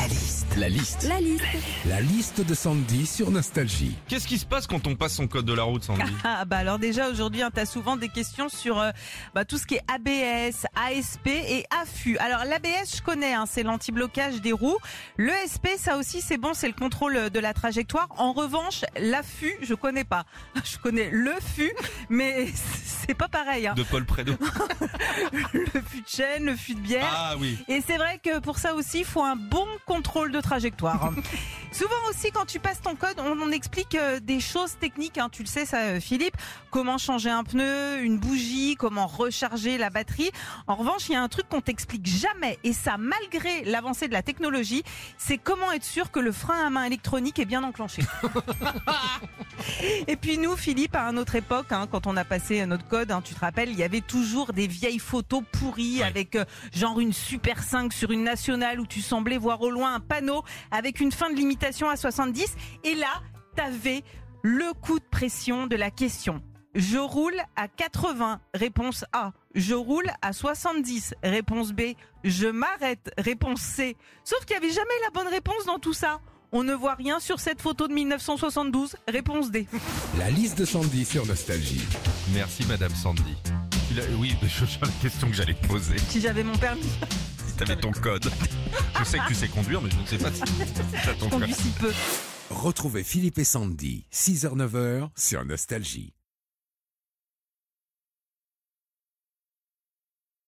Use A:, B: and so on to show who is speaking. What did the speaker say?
A: La liste.
B: La liste.
C: La liste.
D: La liste de Sandy sur Nostalgie.
B: Qu'est-ce qui se passe quand on passe son code de la route, Sandy
C: Ah bah alors déjà aujourd'hui, hein, tu as souvent des questions sur euh, bah, tout ce qui est ABS, ASP et AFU. Alors l'ABS, je connais, hein, c'est l'anti-blocage des roues. Le SP, ça aussi c'est bon, c'est le contrôle de la trajectoire. En revanche, l'AFU, je connais pas. Je connais le FU, mais c'est pas pareil. Hein.
B: De Paul Prédo.
C: Le fût de chêne, le fût de bière.
B: Ah oui.
C: Et c'est vrai que pour ça aussi, il faut un bon contrôle de trajectoire. Souvent aussi, quand tu passes ton code, on, on explique euh, des choses techniques. hein. Tu le sais, ça, euh, Philippe. Comment changer un pneu, une bougie, comment recharger la batterie. En revanche, il y a un truc qu'on t'explique jamais, et ça malgré l'avancée de la technologie, c'est comment être sûr que le frein à main électronique est bien enclenché. Et puis nous, Philippe, à une autre époque, hein, quand on a passé notre code, hein, tu te rappelles, il y avait toujours des vieilles photos pourries
B: Ouais.
C: avec euh, genre une Super 5 sur une nationale où tu semblais voir au loin un panneau avec une fin de limitation à 70. Et là, t'avais le coup de pression de la question. Je roule à 80, réponse A. Je roule à 70, réponse B. Je m'arrête, réponse C. Sauf qu'il n'y avait jamais la bonne réponse dans tout ça. On ne voit rien sur cette photo de 1972, réponse D.
D: La liste de Sandy sur Nostalgie.
B: Merci, Madame Sandy. Oui, je sais la question que j'allais te poser.
C: Si j'avais mon permis,
B: t'avais ton code. Je sais que tu sais conduire, mais je ne sais pas si t'as ton code.
C: si peu.
D: Retrouvez Philippe et Sandy, 6h-9h sur Nostalgie.